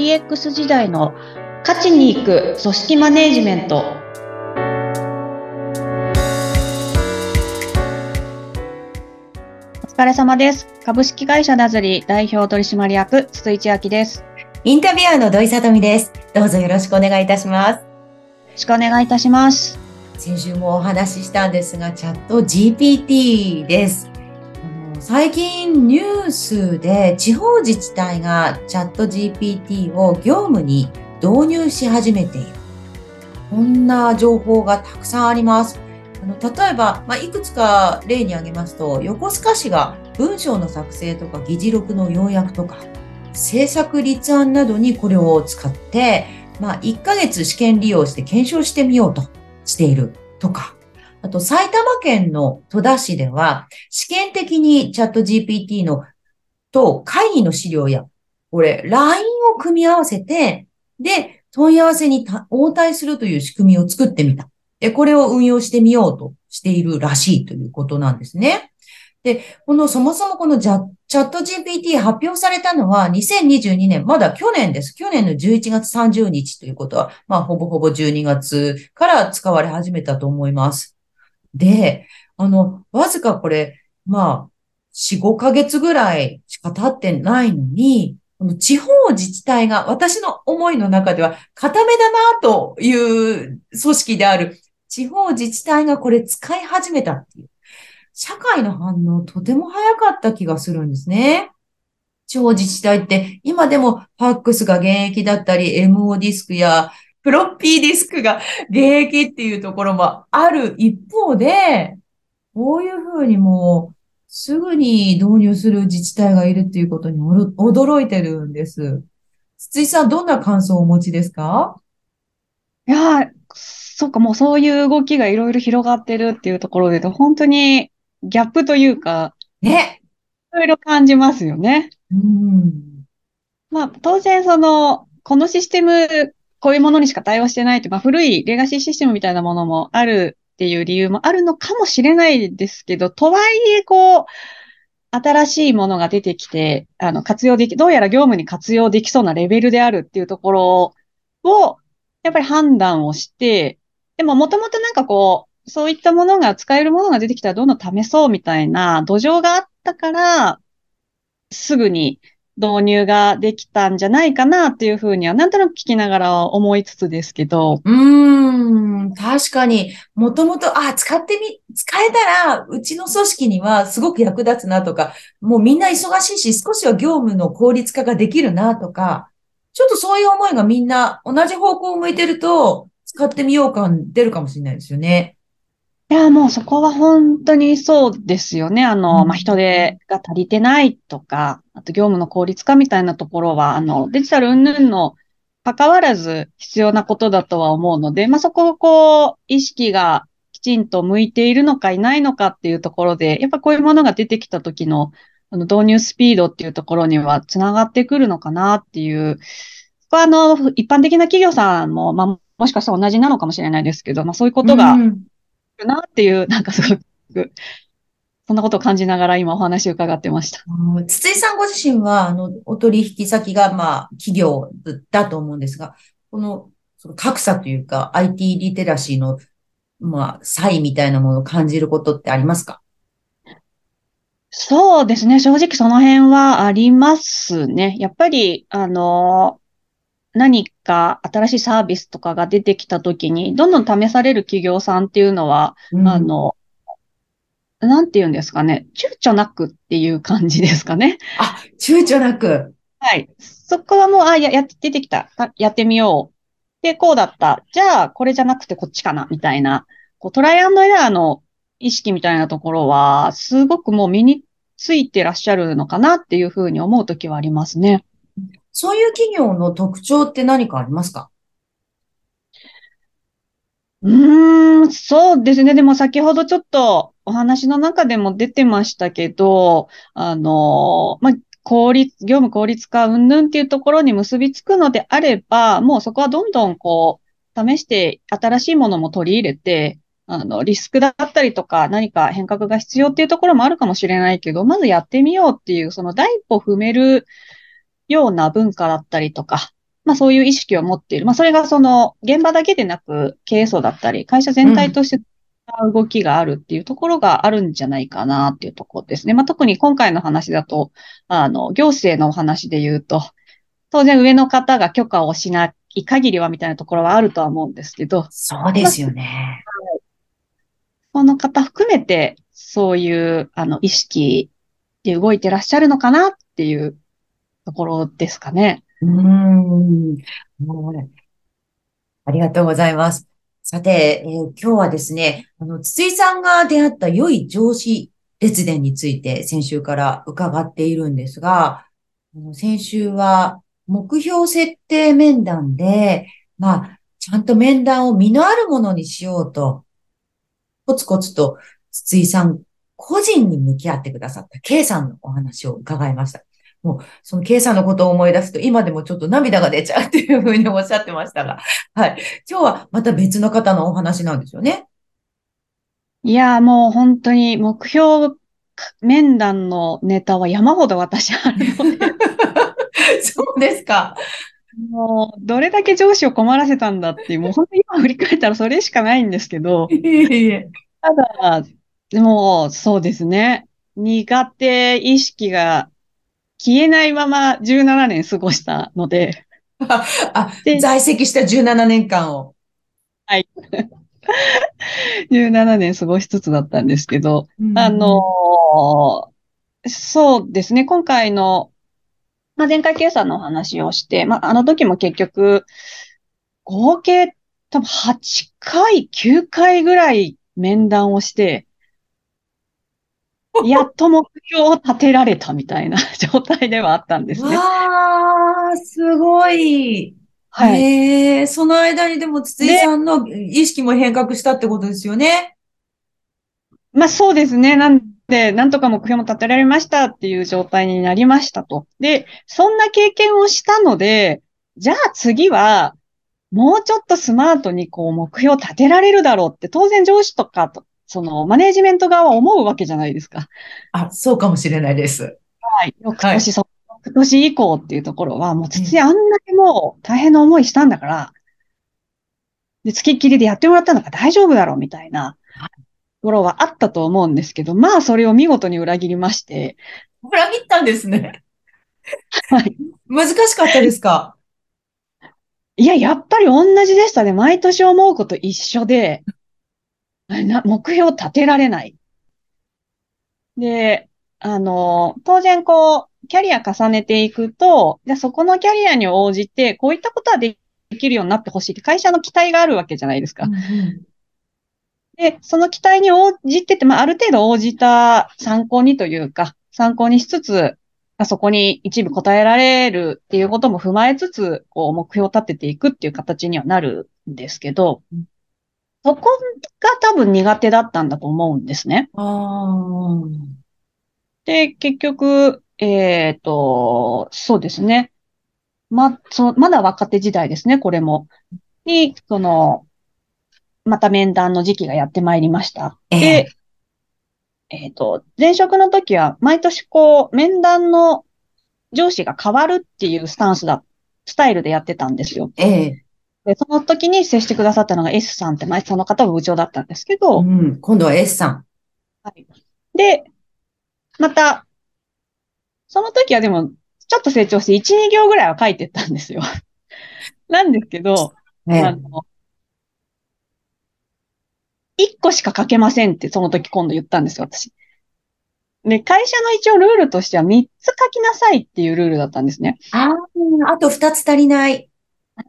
DX 時代の価値に行く組織マネジメント。お疲れ様です。株式会社ダズリ代表取締役筒井千明です。インタビュアーの土井さとみです。どうぞよろしくお願いいたします。よろしくお願いいたします。先週もお話ししたんですがチャット GPT です最近ニュースで地方自治体がチャット GPT を業務に導入し始めている。こんな情報がたくさんあります。あの例えば、まあ、いくつか例に挙げますと、横須賀市が文章の作成とか議事録の要約とか、政策立案などにこれを使って、まあ、1ヶ月試験利用して検証してみようとしているとか、あと、埼玉県の戸田市では、試験的にチャット GPT のと会議の資料や、これ、LINE を組み合わせて、で、問い合わせに応対するという仕組みを作ってみた。で、これを運用してみようとしているらしいということなんですね。で、この、そもそもこのチャット GPT 発表されたのは2022年、まだ去年です。去年の11月30日ということは、まあ、ほぼほぼ12月から使われ始めたと思います。で、あの、わずかこれ、まあ、4、5ヶ月ぐらいしか経ってないのに、この地方自治体が私の思いの中では固めだなという組織である地方自治体がこれ使い始めたっていう。社会の反応とても早かった気がするんですね。地方自治体って今でもファックスが現役だったり、MO ディスクやフロッピーディスクが現役っていうところもある一方で、こういうふうにもう、すぐに導入する自治体がいるっていうことに驚いてるんです。筒井さん、どんな感想をお持ちですか？いや、そっか、もうそういう動きがいろいろ広がってるっていうところで、本当にギャップというか、ね。いろいろ感じますよね。うん。まあ、当然その、このシステムこういうものにしか対応してないって、まあ、古いレガシーシステムみたいなものもあるっていう理由もあるのかもしれないですけど、とはいえ、こう、新しいものが出てきて、あの、活用でき、どうやら業務に活用できそうなレベルであるっていうところを、やっぱり判断をして、でももともとなんかこう、そういったものが使えるものが出てきたらどんどん試そうみたいな土壌があったから、すぐに導入ができたんじゃないかなっていうふうには、なんとなく聞きながら思いつつですけど。うん、確かに、もともと、あ、使ってみ、使えたら、うちの組織にはすごく役立つなとか、もうみんな忙しいし、少しは業務の効率化ができるなとか、ちょっとそういう思いがみんな同じ方向を向いてると、使ってみよう感出るかもしれないですよね。いや、もうそこは本当にそうですよね。あの、まあ、人手が足りてないとか、あと業務の効率化みたいなところは、あの、デジタル云々の関わらず必要なことだとは思うので、まあ、そこをこう、意識がきちんと向いているのかいないのかっていうところで、やっぱこういうものが出てきた時の、あの、導入スピードっていうところにはつながってくるのかなっていう、ここはあの、一般的な企業さんも、まあ、もしかしたら同じなのかもしれないですけど、まあ、そういうことが、うんるなっていう、なんかすごく、そんなことを感じながら今お話を伺ってました。筒井さんご自身は、あの、お取引先が、まあ、企業だと思うんですが、この、その格差というか、IT リテラシーの、まあ、差異みたいなものを感じることってありますか？そうですね。正直その辺はありますね。やっぱり、あの、何か新しいサービスとかが出てきたときに、どんどん試される企業さんっていうのは、うん、あの、なんて言うんですかね、躊躇なくっていう感じですかね。あ、躊躇なく。はい。そこはもう、あ、や、や、出てきた。やってみよう。で、こうだった。じゃあ、これじゃなくてこっちかな、みたいな。こうトライアンドエラーの意識みたいなところは、すごくもう身についてらっしゃるのかなっていうふうに思うときはありますね。そういう企業の特徴って何かありますか？うーん、そうですね。でも先ほどちょっとお話の中でも出てましたけど、あの、まあ、効率、業務効率化云々っていうところに結びつくのであれば、もうそこはどんどんこう、試して新しいものも取り入れて、あの、リスクだったりとか何か変革が必要っていうところもあるかもしれないけど、まずやってみようっていう、その第一歩踏めるような文化だったりとか、まあそういう意識を持っている。まあそれがその現場だけでなく経営層だったり、会社全体として動きがあるっていうところがあるんじゃないかなっていうところですね。まあ特に今回の話だと、あの、行政のお話で言うと、当然上の方が許可をしない限りはみたいなところはあるとは思うんですけど。そうですよね。その方含めて、そういう、あの、意識で動いてらっしゃるのかなっていうところですかね。うん。ありがとうございます。さて、えー、今日はですね、あの、筒井さんが出会った良い上司列伝について先週から伺っているんですが、先週は目標設定面談で、まあ、ちゃんと面談を身のあるものにしようと、コツコツと筒井さん個人に向き合ってくださった K さんのお話を伺いました。もう、その K さんのことを思い出すと、今でもちょっと涙が出ちゃうっていうふうにおっしゃってましたが、はい。今日はまた別の方のお話なんですよね。いや、もう本当に目標面談のネタは山ほど私あるので。そうですか。もう、どれだけ上司を困らせたんだっていう、もう本当に今振り返ったらそれしかないんですけど、ただ、でも、そうですね。苦手意識が消えないまま17年過ごしたので。あ、在籍した17年間を。はい。17年過ごしつつだったんですけど、うん、あのそうですね。今回のまあ、前回計算のお話をして、まあ、あの時も結局、合計多分8回、9回ぐらい面談をして、やっと目標を立てられたみたいな状態ではあったんですね。わー、すごい。はい。えー、その間にでも筒井さんの意識も変革したってことですよね。まあそうですね。なんで、なんとか目標も立てられましたっていう状態になりましたと。で、そんな経験をしたので、じゃあ次は、もうちょっとスマートにこう目標を立てられるだろうって当然上司とかと、そのマネージメント側は思うわけじゃないですか。あ、そうかもしれないです。はい。翌年、はい、そ翌年以降っていうところは、もう土あんだけもう大変な思いしたんだから、で、付きっきりでやってもらったのが大丈夫だろうみたいな。ところはあったと思うんですけど、まあそれを見事に裏切りまして。裏切ったんですね。はい。難しかったですか？いや、やっぱり同じでしたね。毎年思うこと一緒で、な目標立てられない。で、あの、当然こう、キャリア重ねていくと、じゃそこのキャリアに応じて、こういったことはできるようになってほしいって会社の期待があるわけじゃないですか。うんうんで、その期待に応じてて、まあ、ある程度応じた参考にというか、参考にしつつ、そこに一部答えられるっていうことも踏まえつつ、こう、目標を立てていくっていう形にはなるんですけど、そこが多分苦手だったんだと思うんですね。で、結局、えっ、ー、と、そうですね。ま、そまだ若手時代ですね、これも。に、その、また面談の時期がやってまいりました。で、えっ、ー、と、前職の時は毎年こう、面談の上司が変わるっていうスタンスだ、スタイルでやってたんですよ。ええで、その時に接してくださったのが S さんって前その方は部長だったんですけど、うん、今度は S さん。はい。で、また、その時はでも、ちょっと成長して1、2行ぐらいは書いてったんですよ。なんですけど、ええ、あの1個しか書けませんってその時今度言ったんですよ、私。で、会社の一応ルールとしては3つ書きなさいっていうルールだったんですね。ああ、あと2つ足りない。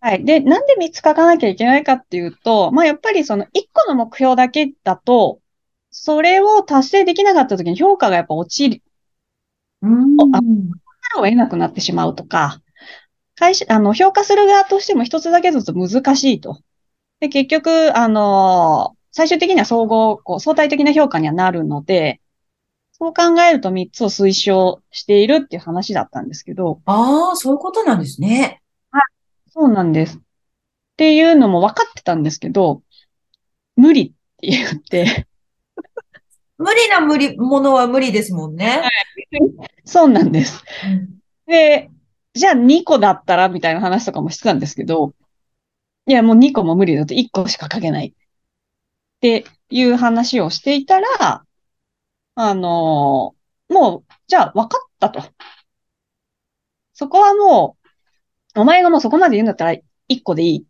はい。で、なんで3つ書かなきゃいけないかっていうと、まあやっぱりその1個の目標だけだと、それを達成できなかった時に評価がやっぱ落ちる。うん。あ、を得なくなってしまうとか、会社、あの、評価する側としても一つだけずつ難しいと。で、結局、あの最終的には総合、こう、相対的な評価にはなるので、そう考えると3つを推奨しているっていう話だったんですけど。ああ、そういうことなんですね。はい。そうなんです。っていうのも分かってたんですけど、無理って言って。無理な無理、ものは無理ですもんね。はい。そうなんです。うん、で、じゃあ2個だったらみたいな話とかもしてたんですけど、いや、もう2個も無理だと1個しか書けない。っていう話をしていたら、あのもう、じゃあ分かったと。そこはもう、お前がもうそこまで言うんだったら1個でいい。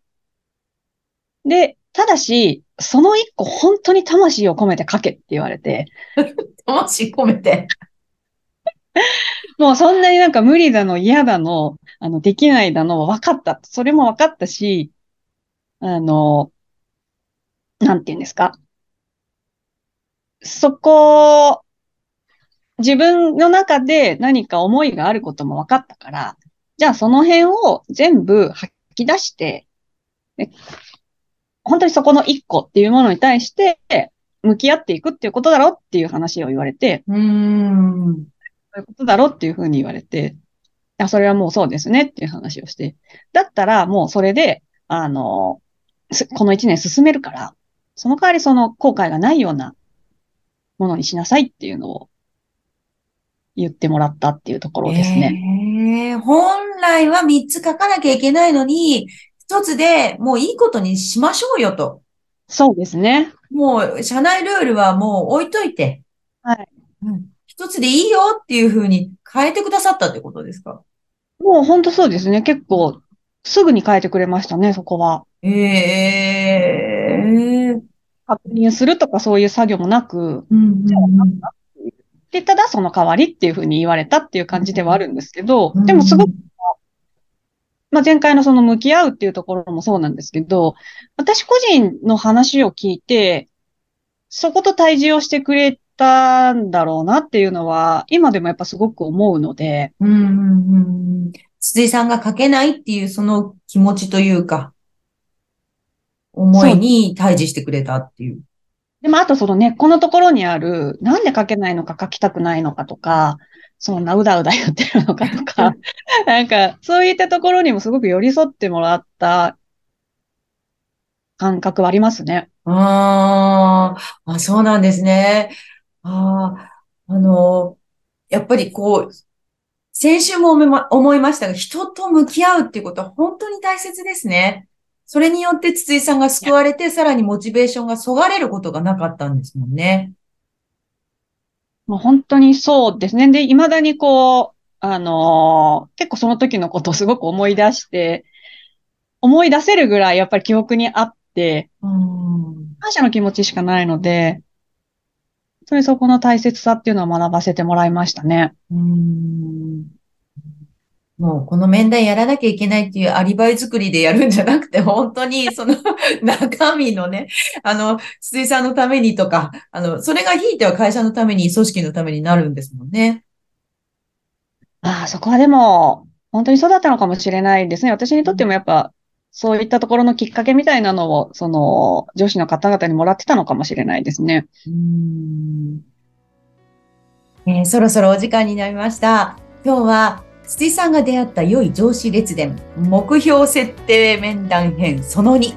で、ただし、その1個本当に魂を込めて書けって言われて。魂込めて。もうそんなになんか無理だの、嫌だの、あの、できないだの、分かった。それも分かったし、あの、なんて言うんですか。そこ、自分の中で何か思いがあることも分かったから、じゃあその辺を全部吐き出して、本当にそこの一個っていうものに対して向き合っていくっていうことだろっていう話を言われて、うん。そういうことだろっていうふうに言われて、あ、それはもうそうですねっていう話をして、だったらもうそれで、あの、この一年進めるから、その代わりその後悔がないようなものにしなさいっていうのを言ってもらったっていうところですね。えー、本来は3つ書かなきゃいけないのに、1つでもういいことにしましょうよと。そうですね。もう、社内ルールはもう置いといて。はい。うん。一つでいいよっていうふうに変えてくださったってことですか？もう本当そうですね。結構、すぐに変えてくれましたね、そこは。ええー。確認するとかそういう作業もなく、うんうんうん、で、ただその代わりっていうふうに言われたっていう感じではあるんですけど、でもすごく、まあ、前回のその向き合うっていうところもそうなんですけど、私個人の話を聞いて、そこと対峙をしてくれたんだろうなっていうのは、今でもやっぱすごく思うので。うんうんうん、筒井さんが書けないっていうその気持ちというか、思いに対峙してくれたっていう。でも、あとその根っこのところにある、なんで書けないのか書きたくないのかとか、そんなうだうだ言ってるのかとか、なんか、そういったところにもすごく寄り添ってもらった感覚はありますね。ああ、そうなんですね。ああ、あの、やっぱりこう、先週も思いましたが、人と向き合うっていうことは本当に大切ですね。それによって筒井さんが救われて、さらにモチベーションがそがれることがなかったんですもんね。もう本当にそうですね。で、未だにこう、あのー、結構その時のことをすごく思い出して、思い出せるぐらいやっぱり記憶にあって、感謝の気持ちしかないので、それそこの大切さっていうのを学ばせてもらいましたね。うんもうこの面談やらなきゃいけないっていうアリバイ作りでやるんじゃなくて、本当にその 中身のね、あの、筒井さんのためにとか、あの、それがひいては会社のために、組織のためになるんですもんね。ああ、そこはでも、本当にそうだったのかもしれないですね。私にとってもやっぱ、そういったところのきっかけみたいなのを、その、上司の方々にもらってたのかもしれないですね。うんえー、そろそろお時間になりました。今日は筒井さんが出会った良い上司列伝目標設定面談編その2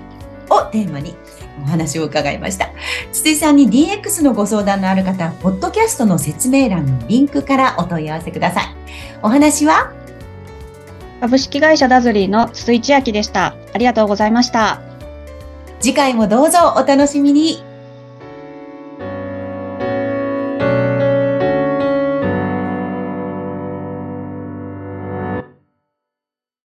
をテーマにお話を伺いました。筒井さんに DX のご相談のある方、ポッドキャストの説明欄のリンクからお問い合わせください。お話は？株式会社ダズリーの筒井千秋でした。ありがとうございました。次回もどうぞお楽しみに。